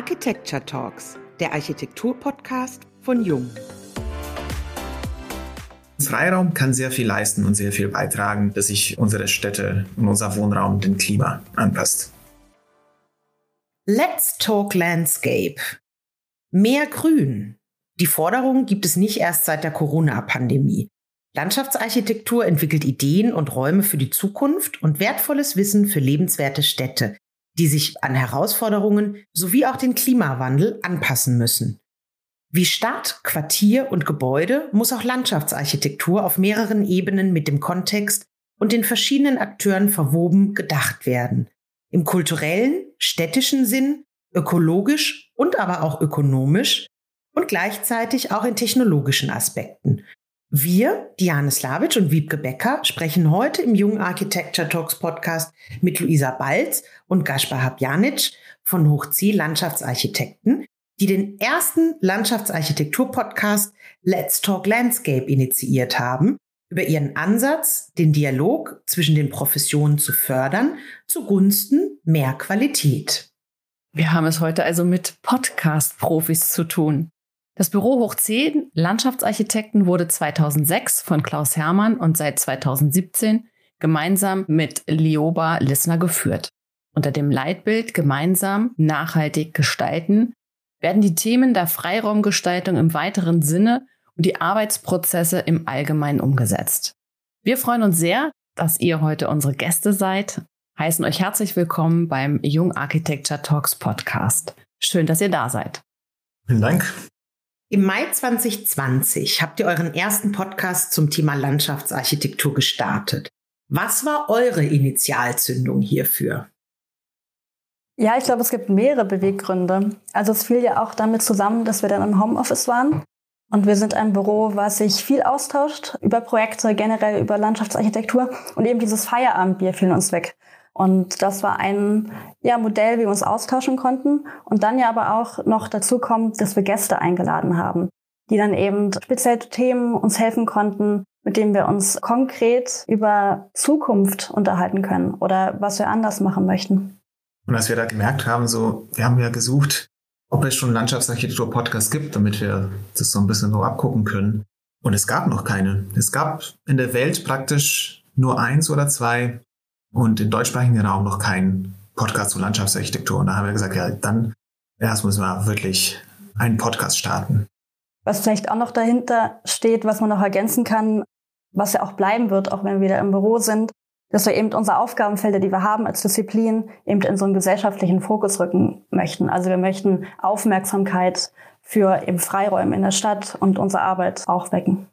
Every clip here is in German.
Architecture Talks, der Architektur-Podcast von Jung. Freiraum kann sehr viel leisten und sehr viel beitragen, dass sich unsere Städte und unser Wohnraum dem Klima anpasst. Let's talk Landscape. Mehr Grün. Die Forderung gibt es nicht erst seit der Corona-Pandemie. Landschaftsarchitektur entwickelt Ideen und Räume für die Zukunft und wertvolles Wissen für lebenswerte Städte, die sich an Herausforderungen sowie auch den Klimawandel anpassen müssen. Wie Stadt, Quartier und Gebäude muss auch Landschaftsarchitektur auf mehreren Ebenen mit dem Kontext und den verschiedenen Akteuren verwoben gedacht werden. Im kulturellen, städtischen Sinn, ökologisch und aber auch ökonomisch und gleichzeitig auch in technologischen Aspekten. Wir, Diane Slavic und Wiebke Becker, sprechen heute im Jungen Architecture Talks Podcast mit Luisa Balz und Gaspar Habjanic von Hochzieh Landschaftsarchitekten, die den ersten Landschaftsarchitektur-Podcast Let's Talk Landscape initiiert haben, über ihren Ansatz, den Dialog zwischen den Professionen zu fördern, zugunsten mehr Qualität. Wir haben es heute also mit Podcast-Profis zu tun. Das Büro Hoch 10 Landschaftsarchitekten wurde 2006 von Klaus Hermann und seit 2017 gemeinsam mit Lioba Lissner geführt. Unter dem Leitbild gemeinsam nachhaltig gestalten werden die Themen der Freiraumgestaltung im weiteren Sinne und die Arbeitsprozesse im Allgemeinen umgesetzt. Wir freuen uns sehr, dass ihr heute unsere Gäste seid, heißen euch herzlich willkommen beim Jung Architecture Talks Podcast. Schön, dass ihr da seid. Vielen Dank. Im Mai 2020 habt ihr euren ersten Podcast zum Thema Landschaftsarchitektur gestartet. Was war eure Initialzündung hierfür? Ja, ich glaube, es gibt mehrere Beweggründe. Also es fiel ja auch damit zusammen, dass wir dann im Homeoffice waren. Und wir sind ein Büro, was sich viel austauscht über Projekte, generell über Landschaftsarchitektur. Und eben dieses Feierabendbier fiel uns weg. Und das war ein ja, Modell, wie wir uns austauschen konnten. Und dann ja aber auch noch dazu kommt, dass wir Gäste eingeladen haben, die dann eben speziell Themen uns helfen konnten, mit denen wir uns konkret über Zukunft unterhalten können oder was wir anders machen möchten. Und als wir da gemerkt haben, so, wir haben ja gesucht, ob es schon Landschaftsarchitektur-Podcasts gibt, damit wir das so ein bisschen so abgucken können. Und es gab noch keine. Es gab in der Welt praktisch nur eins oder zwei und im deutschsprachigen Raum noch keinen Podcast zur Landschaftsarchitektur. Und da haben wir gesagt, ja, dann erst müssen wir wirklich einen Podcast starten. Was vielleicht auch noch dahinter steht, was man noch ergänzen kann, was ja auch bleiben wird, auch wenn wir wieder im Büro sind, dass wir eben unsere Aufgabenfelder, die wir haben als Disziplin, eben in so einen gesellschaftlichen Fokus rücken möchten. Also wir möchten Aufmerksamkeit für eben Freiräume in der Stadt und unsere Arbeit auch wecken.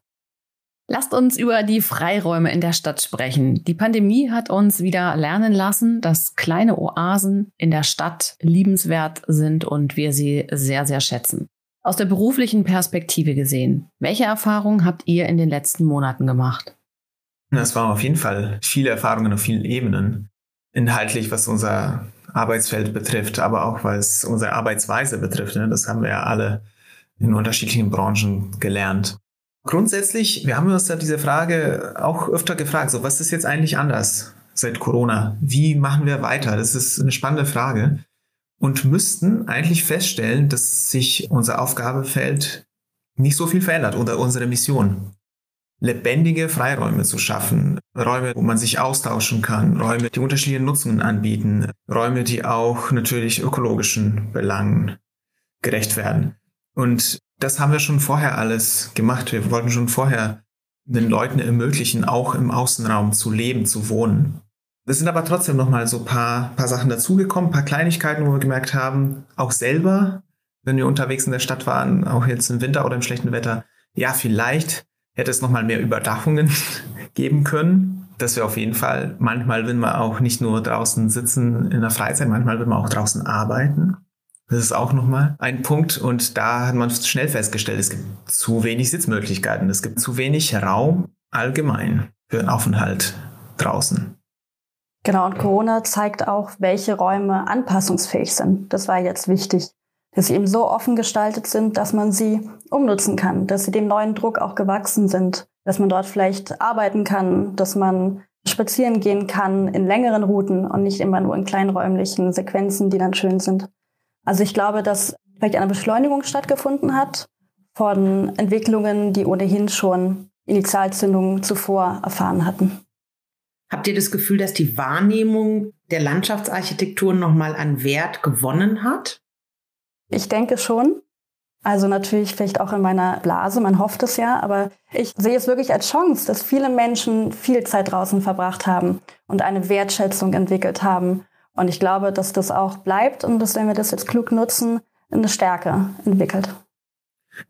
Lasst uns über die Freiräume in der Stadt sprechen. Die Pandemie hat uns wieder lernen lassen, dass kleine Oasen in der Stadt liebenswert sind und wir sie sehr, sehr schätzen. Aus der beruflichen Perspektive gesehen, welche Erfahrungen habt ihr in den letzten Monaten gemacht? Das waren auf jeden Fall viele Erfahrungen auf vielen Ebenen. Inhaltlich, was unser Arbeitsfeld betrifft, aber auch was unsere Arbeitsweise betrifft. Ne? Das haben wir ja alle in unterschiedlichen Branchen gelernt. Grundsätzlich, wir haben uns ja diese Frage auch öfter gefragt, so was ist jetzt eigentlich anders seit Corona? Wie machen wir weiter? Das ist eine spannende Frage und müssten eigentlich feststellen, dass sich unser Aufgabefeld nicht so viel verändert oder unsere Mission. Lebendige Freiräume zu schaffen, Räume, wo man sich austauschen kann, Räume, die unterschiedliche Nutzungen anbieten, Räume, die auch natürlich ökologischen Belangen gerecht werden. Und das haben wir schon vorher alles gemacht. Wir wollten schon vorher den Leuten ermöglichen, auch im Außenraum zu leben, zu wohnen. Es sind aber trotzdem noch mal so paar, paar Sachen dazugekommen, paar Kleinigkeiten, wo wir gemerkt haben, auch selber, wenn wir unterwegs in der Stadt waren, auch jetzt im Winter oder im schlechten Wetter, ja, vielleicht hätte es noch mal mehr Überdachungen geben können. Dass wir auf jeden Fall, manchmal will man auch nicht nur draußen sitzen in der Freizeit, manchmal will man auch draußen arbeiten. Das ist auch nochmal ein Punkt. Und da hat man schnell festgestellt, es gibt zu wenig Sitzmöglichkeiten. Es gibt zu wenig Raum allgemein für einen Aufenthalt draußen. Genau, und Corona zeigt auch, welche Räume anpassungsfähig sind. Das war jetzt wichtig, dass sie eben so offen gestaltet sind, dass man sie umnutzen kann, dass sie dem neuen Druck auch gewachsen sind, dass man dort vielleicht arbeiten kann, dass man spazieren gehen kann in längeren Routen und nicht immer nur in kleinräumlichen Sequenzen, die dann schön sind. Also ich glaube, dass vielleicht eine Beschleunigung stattgefunden hat von Entwicklungen, die ohnehin schon Initialzündungen zuvor erfahren hatten. Habt ihr das Gefühl, dass die Wahrnehmung der Landschaftsarchitektur nochmal an Wert gewonnen hat? Ich denke schon. Also natürlich vielleicht auch in meiner Blase, man hofft es ja, aber ich sehe es wirklich als Chance, dass viele Menschen viel Zeit draußen verbracht haben und eine Wertschätzung entwickelt haben. Und ich glaube, dass das auch bleibt und dass, wenn wir das jetzt klug nutzen, eine Stärke entwickelt.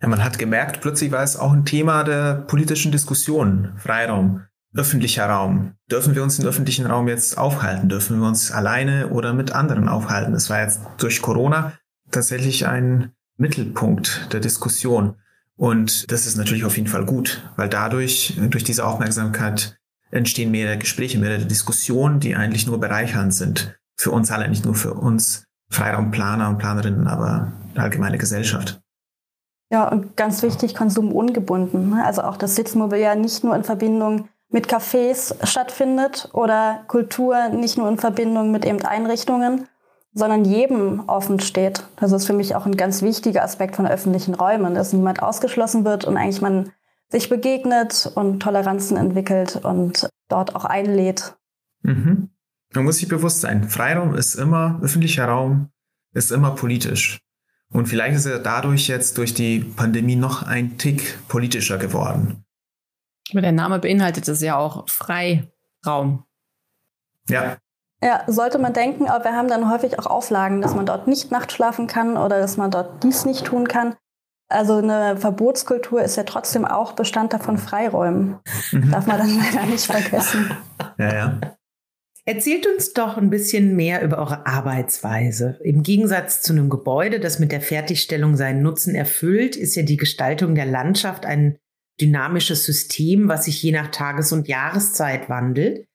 Ja, man hat gemerkt, plötzlich war es auch ein Thema der politischen Diskussion, Freiraum, öffentlicher Raum. Dürfen wir uns im öffentlichen Raum jetzt aufhalten? Dürfen wir uns alleine oder mit anderen aufhalten? Es war jetzt durch Corona tatsächlich ein Mittelpunkt der Diskussion. Und das ist natürlich auf jeden Fall gut, weil dadurch, durch diese Aufmerksamkeit, entstehen mehrere Gespräche, mehrere Diskussionen, die eigentlich nur bereichernd sind. Für uns alle, nicht nur für uns Freiraumplaner und Planerinnen, aber die allgemeine Gesellschaft. Ja, und ganz wichtig, konsumungebunden. Ne? Also auch das Sitzmobiliar nicht nur in Verbindung mit Cafés stattfindet oder Kultur nicht nur in Verbindung mit eben Einrichtungen, sondern jedem offen steht. Das ist für mich auch ein ganz wichtiger Aspekt von öffentlichen Räumen, dass niemand ausgeschlossen wird und eigentlich man sich begegnet und Toleranzen entwickelt und dort auch einlädt. Mhm. Man muss sich bewusst sein, Freiraum ist immer, öffentlicher Raum ist immer politisch. Und vielleicht ist er dadurch jetzt durch die Pandemie noch ein Tick politischer geworden. Aber der Name beinhaltet es ja auch Freiraum. Ja. Ja, sollte man denken, aber wir haben dann häufig auch Auflagen, dass man dort nicht nachts schlafen kann oder dass man dort dies nicht tun kann. Also eine Verbotskultur ist ja trotzdem auch Bestandteil von Freiräumen. Mhm. Darf man dann leider nicht vergessen. Ja, ja. Erzählt uns doch ein bisschen mehr über eure Arbeitsweise. Im Gegensatz zu einem Gebäude, das mit der Fertigstellung seinen Nutzen erfüllt, ist ja die Gestaltung der Landschaft ein dynamisches System, was sich je nach Tages- und Jahreszeit wandelt.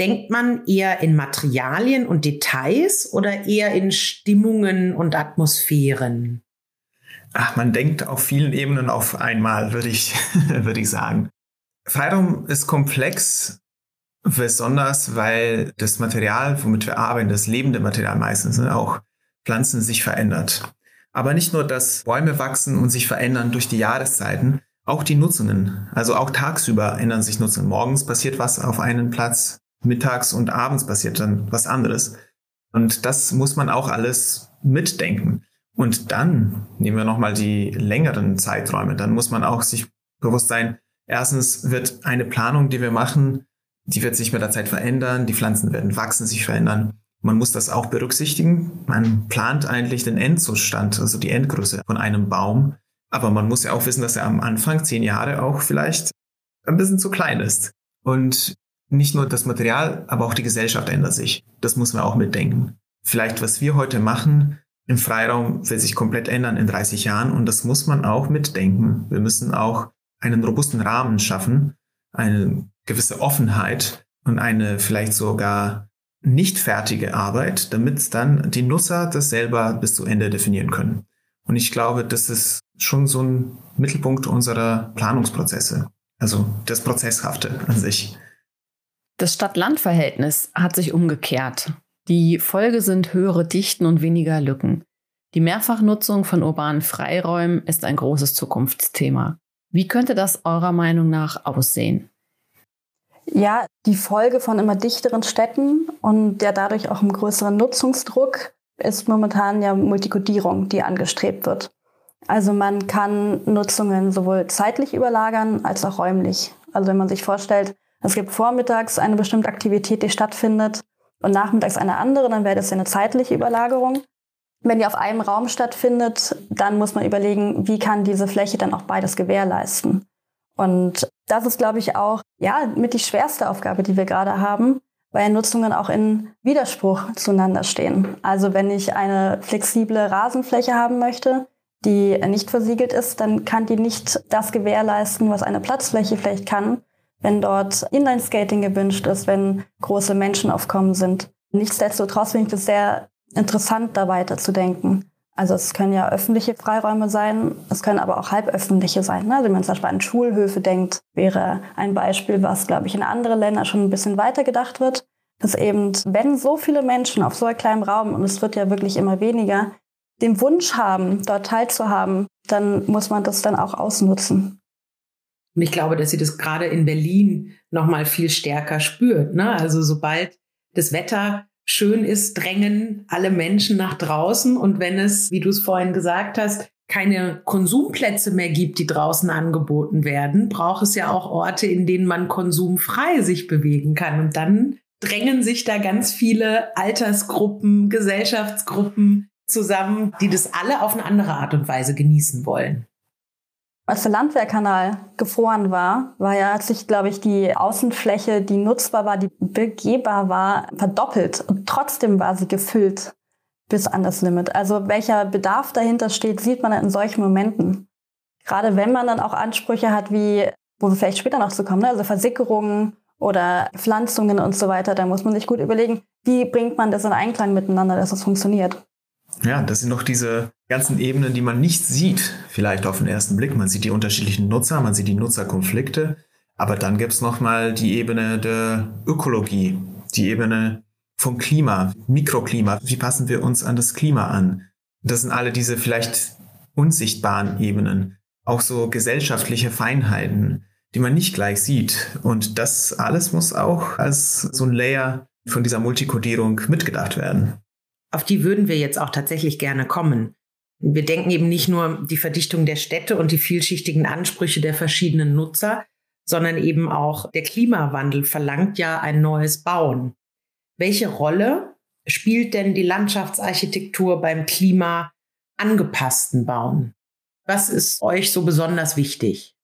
Denkt man eher in Materialien und Details oder eher in Stimmungen und Atmosphären? Ach, man denkt auf vielen Ebenen auf einmal, würde ich, würde ich sagen. Freiraum ist komplex Besonders, weil das Material, womit wir arbeiten, das lebende Material meistens, ne, auch Pflanzen sich verändert. Aber nicht nur, dass Bäume wachsen und sich verändern durch die Jahreszeiten, auch die Nutzungen. Also auch tagsüber ändern sich Nutzungen. Morgens passiert was auf einem Platz, mittags und abends passiert dann was anderes. Und das muss man auch alles mitdenken. Und dann nehmen wir nochmal die längeren Zeiträume. Dann muss man auch sich bewusst sein, erstens wird eine Planung, die wir machen, die wird sich mit der Zeit verändern, die Pflanzen werden wachsen, sich verändern. Man muss das auch berücksichtigen. Man plant eigentlich den Endzustand, also die Endgröße von einem Baum. Aber man muss ja auch wissen, dass er am Anfang, zehn Jahre auch vielleicht, ein bisschen zu klein ist. Und nicht nur das Material, aber auch die Gesellschaft ändert sich. Das muss man auch mitdenken. Vielleicht, was wir heute machen im Freiraum, wird sich komplett ändern in 30 Jahren. Und das muss man auch mitdenken. Wir müssen auch einen robusten Rahmen schaffen, eine gewisse Offenheit und eine vielleicht sogar nicht fertige Arbeit, damit dann die Nutzer das selber bis zu Ende definieren können. Und ich glaube, das ist schon so ein Mittelpunkt unserer Planungsprozesse, also das Prozesshafte an sich. Das Stadt-Land-Verhältnis hat sich umgekehrt. Die Folge sind höhere Dichten und weniger Lücken. Die Mehrfachnutzung von urbanen Freiräumen ist ein großes Zukunftsthema. Wie könnte das eurer Meinung nach aussehen? Ja, die Folge von immer dichteren Städten und der dadurch auch einem größeren Nutzungsdruck ist momentan ja Multikodierung, die angestrebt wird. Also man kann Nutzungen sowohl zeitlich überlagern als auch räumlich. Also wenn man sich vorstellt, es gibt vormittags eine bestimmte Aktivität, die stattfindet und nachmittags eine andere, dann wäre das ja eine zeitliche Überlagerung. Wenn die auf einem Raum stattfindet, dann muss man überlegen, wie kann diese Fläche dann auch beides gewährleisten. Und das ist, glaube ich, auch ja mit die schwerste Aufgabe, die wir gerade haben, weil Nutzungen auch in Widerspruch zueinander stehen. Also wenn ich eine flexible Rasenfläche haben möchte, die nicht versiegelt ist, dann kann die nicht das gewährleisten, was eine Platzfläche vielleicht kann, wenn dort Inline-Skating gewünscht ist, wenn große Menschenaufkommen sind. Nichtsdestotrotz finde ich es sehr interessant, da weiterzudenken. Also es können ja öffentliche Freiräume sein, es können aber auch halböffentliche sein. Ne? Also wenn man zum Beispiel an Schulhöfe denkt, wäre ein Beispiel, was, glaube ich, in andere Länder schon ein bisschen weiter gedacht wird, dass eben, wenn so viele Menschen auf so einem kleinen Raum, und es wird ja wirklich immer weniger, den Wunsch haben, dort teilzuhaben, dann muss man das dann auch ausnutzen. Und ich glaube, dass sie das gerade in Berlin noch mal viel stärker spürt. Ne? Also sobald das Wetter schön ist, drängen alle Menschen nach draußen. Und wenn es, wie du es vorhin gesagt hast, keine Konsumplätze mehr gibt, die draußen angeboten werden, braucht es ja auch Orte, in denen man konsumfrei sich bewegen kann. Und dann drängen sich da ganz viele Altersgruppen, Gesellschaftsgruppen zusammen, die das alle auf eine andere Art und Weise genießen wollen. Als der Landwehrkanal gefroren war, war ja, hat sich, glaube ich, die Außenfläche, die nutzbar war, die begehbar war, verdoppelt. Und trotzdem war sie gefüllt bis an das Limit. Also welcher Bedarf dahinter steht, sieht man in solchen Momenten. Gerade wenn man dann auch Ansprüche hat, wie, wo wir vielleicht später noch zu kommen, ne? also Versickerungen oder Pflanzungen und so weiter, da muss man sich gut überlegen, wie bringt man das in Einklang miteinander, dass das funktioniert. Ja, das sind noch diese ganzen Ebenen, die man nicht sieht, vielleicht auf den ersten Blick. Man sieht die unterschiedlichen Nutzer, man sieht die Nutzerkonflikte, aber dann gibt's noch mal die Ebene der Ökologie, die Ebene vom Klima, Mikroklima. Wie passen wir uns an das Klima an? Das sind alle diese vielleicht unsichtbaren Ebenen, auch so gesellschaftliche Feinheiten, die man nicht gleich sieht. Und das alles muss auch als so ein Layer von dieser Multikodierung mitgedacht werden auf die würden wir jetzt auch tatsächlich gerne kommen. Wir denken eben nicht nur die Verdichtung der Städte und die vielschichtigen Ansprüche der verschiedenen Nutzer, sondern eben auch der Klimawandel verlangt ja ein neues Bauen. Welche Rolle spielt denn die Landschaftsarchitektur beim Klima angepassten Bauen? Was ist euch so besonders wichtig?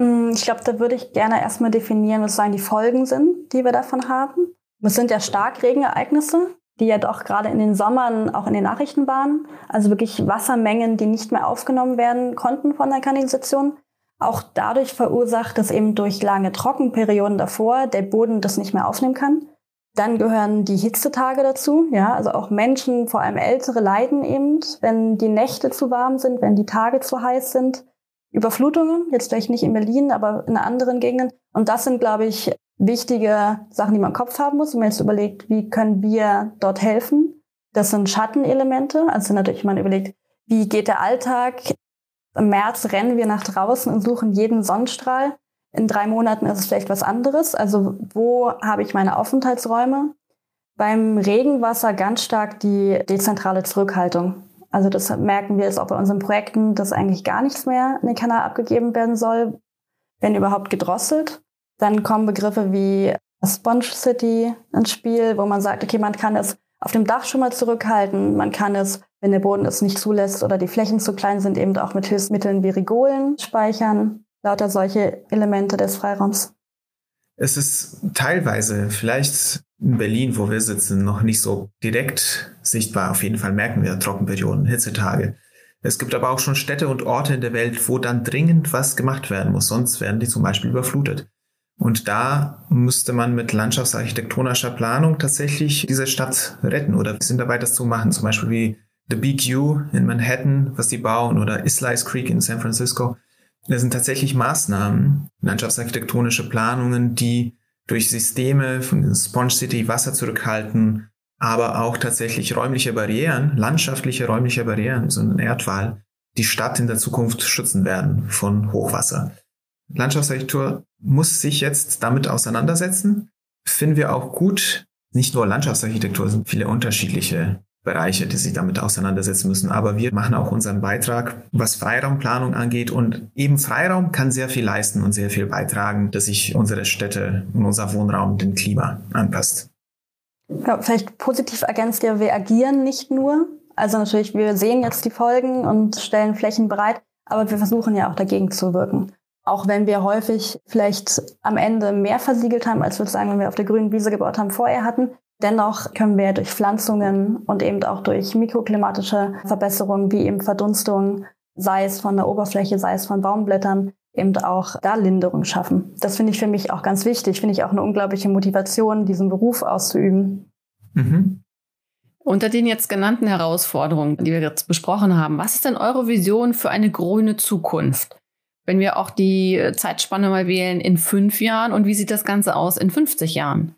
Hm, ich glaube, da würde ich gerne erstmal definieren, was die Folgen sind, die wir davon haben. Es sind ja Starkregenereignisse, die ja doch gerade in den Sommern auch in den Nachrichten waren. Also wirklich Wassermengen, die nicht mehr aufgenommen werden konnten von der Kanalisation. Auch dadurch verursacht, dass eben durch lange Trockenperioden davor der Boden das nicht mehr aufnehmen kann. Dann gehören die Hitzetage dazu. Ja, also auch Menschen, vor allem Ältere, leiden eben, wenn die Nächte zu warm sind, wenn die Tage zu heiß sind. Überflutungen, jetzt vielleicht nicht in Berlin, aber in anderen Gegenden. Und das sind, glaube ich, wichtige Sachen, die man im Kopf haben muss. Wenn man jetzt überlegt, wie können wir dort helfen? Das sind Schattenelemente. Also natürlich, man überlegt, wie geht der Alltag? Im März rennen wir nach draußen und suchen jeden Sonnenstrahl. In drei Monaten ist es vielleicht was anderes. Also wo habe ich meine Aufenthaltsräume? Beim Regenwasser ganz stark die dezentrale Zurückhaltung. Also das merken wir jetzt auch bei unseren Projekten, dass eigentlich gar nichts mehr in den Kanal abgegeben werden soll, wenn überhaupt gedrosselt. Dann kommen Begriffe wie Sponge City ins Spiel, wo man sagt, okay, man kann es auf dem Dach schon mal zurückhalten. Man kann es, wenn der Boden es nicht zulässt oder die Flächen zu klein sind, eben auch mit Hilfsmitteln wie Rigolen speichern. Lauter solche Elemente des Freiraums. Es ist teilweise vielleicht in Berlin, wo wir sitzen, noch nicht so direkt sichtbar. Auf jeden Fall merken wir Trockenperioden, Hitzetage. Es gibt aber auch schon Städte und Orte in der Welt, wo dann dringend was gemacht werden muss, sonst werden die zum Beispiel überflutet. Und da müsste man mit landschaftsarchitektonischer Planung tatsächlich diese Stadt retten oder sind dabei, das zu machen. Zum Beispiel wie The BQ in Manhattan, was die bauen, oder Islice Creek in San Francisco. Das sind tatsächlich Maßnahmen, landschaftsarchitektonische Planungen, die durch Systeme von Sponge City Wasser zurückhalten, aber auch tatsächlich räumliche Barrieren, landschaftliche räumliche Barrieren, so ein Erdwall, die Stadt in der Zukunft schützen werden von Hochwasser. Landschaftsarchitektur muss sich jetzt damit auseinandersetzen. Finden wir auch gut. Nicht nur Landschaftsarchitektur, es sind viele unterschiedliche Bereiche, die sich damit auseinandersetzen müssen. Aber wir machen auch unseren Beitrag, was Freiraumplanung angeht. Und eben Freiraum kann sehr viel leisten und sehr viel beitragen, dass sich unsere Städte und unser Wohnraum dem Klima anpasst. Ja, vielleicht positiv ergänzt ja, wir agieren nicht nur. Also natürlich, wir sehen jetzt die Folgen und stellen Flächen bereit, aber wir versuchen ja auch dagegen zu wirken. Auch wenn wir häufig vielleicht am Ende mehr versiegelt haben, als wir sagen, wenn wir auf der grünen Wiese gebaut haben, vorher hatten. Dennoch können wir durch Pflanzungen und eben auch durch mikroklimatische Verbesserungen wie eben Verdunstung, sei es von der Oberfläche, sei es von Baumblättern, eben auch da Linderung schaffen. Das finde ich für mich auch ganz wichtig. Finde ich auch eine unglaubliche Motivation, diesen Beruf auszuüben. Mhm. Unter den jetzt genannten Herausforderungen, die wir jetzt besprochen haben, was ist denn eure Vision für eine grüne Zukunft? Wenn wir auch die Zeitspanne mal wählen in fünf Jahren und wie sieht das Ganze aus in 50 Jahren?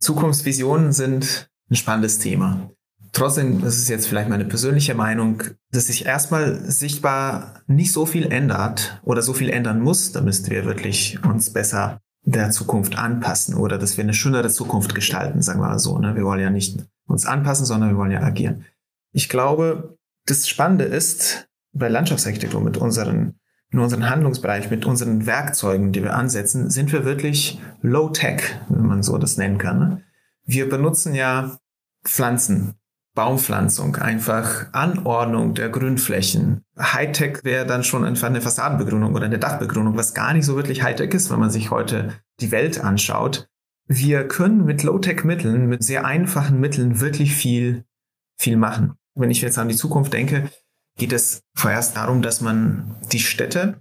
Zukunftsvisionen sind ein spannendes Thema. trotzdem, das ist jetzt vielleicht meine persönliche Meinung, dass sich erstmal sichtbar nicht so viel ändert oder so viel ändern muss, damit wir wirklich uns besser der Zukunft anpassen oder dass wir eine schönere Zukunft gestalten, sagen wir mal so. Ne? Wir wollen ja nicht uns anpassen, sondern wir wollen ja agieren. Ich glaube, das Spannende ist bei Landschaftsarchitektur mit unseren in unserem Handlungsbereich, mit unseren Werkzeugen, die wir ansetzen, sind wir wirklich low-tech, wenn man so das nennen kann. Ne? Wir benutzen ja Pflanzen, Baumpflanzung, einfach Anordnung der Grünflächen. Hightech wäre dann schon einfach eine Fassadenbegrünung oder eine Dachbegrünung, was gar nicht so wirklich Hightech ist, wenn man sich heute die Welt anschaut. Wir können mit Low-Tech-Mitteln, mit sehr einfachen Mitteln wirklich viel, viel machen. Wenn ich jetzt an die Zukunft denke, geht es vorerst darum, dass man die Städte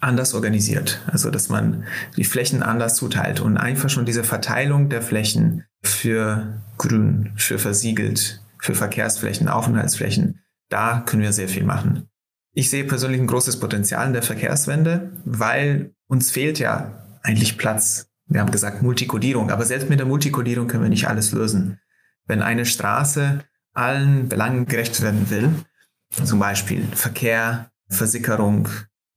anders organisiert. Also, dass man die Flächen anders zuteilt und einfach schon diese Verteilung der Flächen für grün, für versiegelt, für Verkehrsflächen, Aufenthaltsflächen, da können wir sehr viel machen. Ich sehe persönlich ein großes Potenzial in der Verkehrswende, weil uns fehlt ja eigentlich Platz. Wir haben gesagt Multikodierung, aber selbst mit der Multikodierung können wir nicht alles lösen. Wenn eine Straße allen Belangen gerecht werden will, zum Beispiel Verkehr, Versickerung,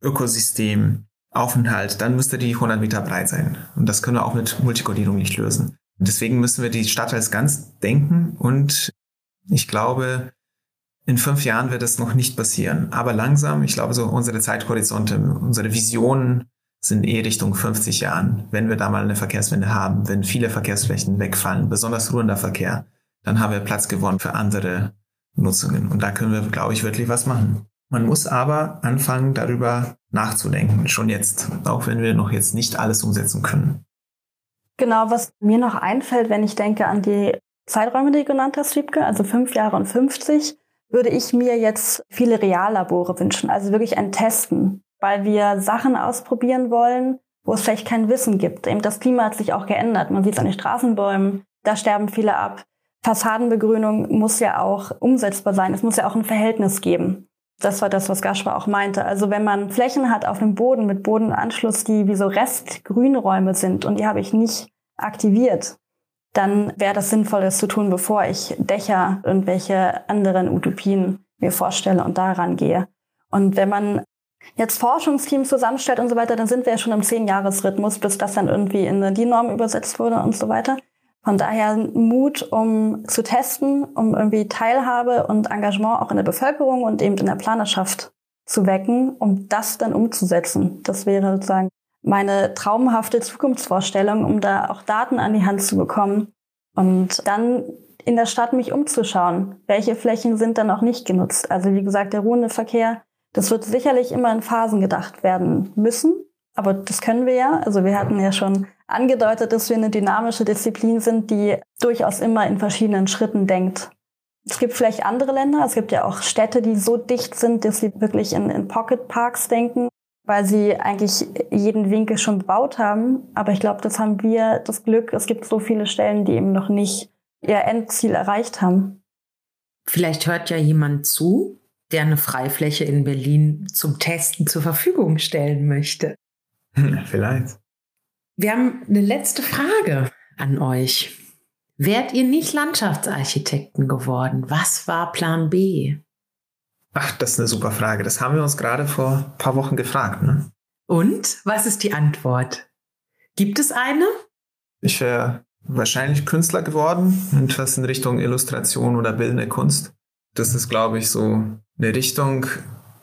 Ökosystem, Aufenthalt, dann müsste die 100 Meter breit sein. Und das können wir auch mit Multikodierung nicht lösen. Und deswegen müssen wir die Stadt als ganz denken und ich glaube, in fünf Jahren wird das noch nicht passieren. Aber langsam, ich glaube, so unsere Zeithorizonte, unsere Visionen sind eh Richtung 50 Jahren. Wenn wir da mal eine Verkehrswende haben, wenn viele Verkehrsflächen wegfallen, besonders ruhender Verkehr, dann haben wir Platz gewonnen für andere Nutzungen. Und da können wir, glaube ich, wirklich was machen. Man muss aber anfangen, darüber nachzudenken, schon jetzt, auch wenn wir noch jetzt nicht alles umsetzen können. Genau, was mir noch einfällt, wenn ich denke an die Zeiträume, die du genannt hast, Wiebke, also fünf Jahre und 50, würde ich mir jetzt viele Reallabore wünschen, also wirklich ein Testen, weil wir Sachen ausprobieren wollen, wo es vielleicht kein Wissen gibt. Eben das Klima hat sich auch geändert. Man sieht es an den Straßenbäumen, da sterben viele ab. Fassadenbegrünung muss ja auch umsetzbar sein. Es muss ja auch ein Verhältnis geben. Das war das, was Gaspar auch meinte. Also wenn man Flächen hat auf dem Boden mit Bodenanschluss, die wie so Restgrünräume sind und die habe ich nicht aktiviert, dann wäre das sinnvoll, das zu tun, bevor ich Dächer und welche anderen Utopien mir vorstelle und daran gehe. Und wenn man jetzt Forschungsteams zusammenstellt und so weiter, dann sind wir ja schon im Zehn-Jahres-Rhythmus, bis das dann irgendwie in die Norm übersetzt wurde und so weiter. Von daher Mut, um zu testen, um irgendwie Teilhabe und Engagement auch in der Bevölkerung und eben in der Planerschaft zu wecken, um das dann umzusetzen. Das wäre sozusagen meine traumhafte Zukunftsvorstellung, um da auch Daten an die Hand zu bekommen und dann in der Stadt mich umzuschauen. Welche Flächen sind dann auch nicht genutzt? Also wie gesagt, der ruhende Verkehr, das wird sicherlich immer in Phasen gedacht werden müssen, aber das können wir ja. Also wir hatten ja schon angedeutet, dass wir eine dynamische Disziplin sind, die durchaus immer in verschiedenen Schritten denkt. Es gibt vielleicht andere Länder, es gibt ja auch Städte, die so dicht sind, dass sie wirklich in, in Pocket Parks denken, weil sie eigentlich jeden Winkel schon bebaut haben. Aber ich glaube, das haben wir das Glück, es gibt so viele Stellen, die eben noch nicht ihr Endziel erreicht haben. Vielleicht hört ja jemand zu, der eine Freifläche in Berlin zum Testen zur Verfügung stellen möchte. Vielleicht. Wir haben eine letzte Frage an euch. Wärt ihr nicht Landschaftsarchitekten geworden? Was war Plan B? Ach, das ist eine super Frage. Das haben wir uns gerade vor ein paar Wochen gefragt. Ne? Und was ist die Antwort? Gibt es eine? Ich wäre wahrscheinlich Künstler geworden, etwas in Richtung Illustration oder bildende Kunst. Das ist, glaube ich, so eine Richtung,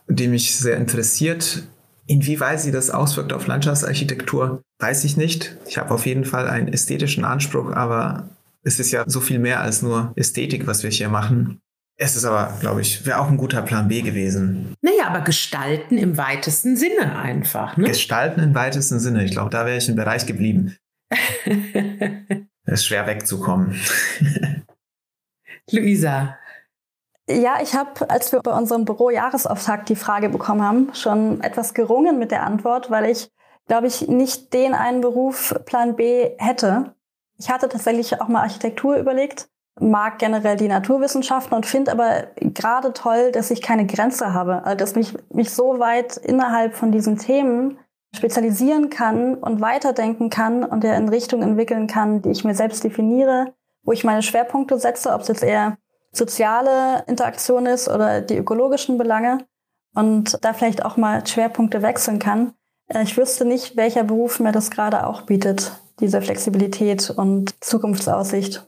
die mich sehr interessiert. Inwieweit sie das auswirkt auf Landschaftsarchitektur, weiß ich nicht. Ich habe auf jeden Fall einen ästhetischen Anspruch, aber es ist ja so viel mehr als nur Ästhetik, was wir hier machen. Es ist aber, glaube ich, wäre auch ein guter Plan B gewesen. Naja, aber gestalten im weitesten Sinne einfach. Ne? Gestalten im weitesten Sinne. Ich glaube, da wäre ich im Bereich geblieben. Es ist schwer wegzukommen. Luisa, ja, ich habe, als wir bei unserem Büro Jahresauftakt die Frage bekommen haben, schon etwas gerungen mit der Antwort, weil ich, glaube ich, nicht den einen Beruf Plan B hätte. Ich hatte tatsächlich auch mal Architektur überlegt, mag generell die Naturwissenschaften und finde aber gerade toll, dass ich keine Grenze habe, also dass mich mich so weit innerhalb von diesen Themen spezialisieren kann und weiterdenken kann und ja in Richtung entwickeln kann, die ich mir selbst definiere, wo ich meine Schwerpunkte setze, ob es jetzt eher soziale Interaktion ist oder die ökologischen Belange und da vielleicht auch mal Schwerpunkte wechseln kann. Äh, ich wüsste nicht, welcher Beruf mir das gerade auch bietet, diese Flexibilität und Zukunftsaussicht.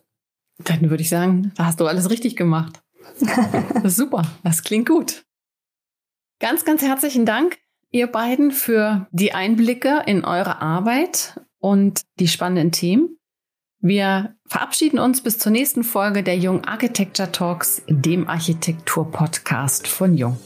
Dann würde ich sagen, da hast du alles richtig gemacht. Das super, das klingt gut. Ganz, ganz herzlichen Dank, ihr beiden, für die Einblicke in eure Arbeit und die spannenden Themen. Wir verabschieden uns bis zur nächsten Folge der Jung Architecture Talks, dem Architektur-Podcast von Jung.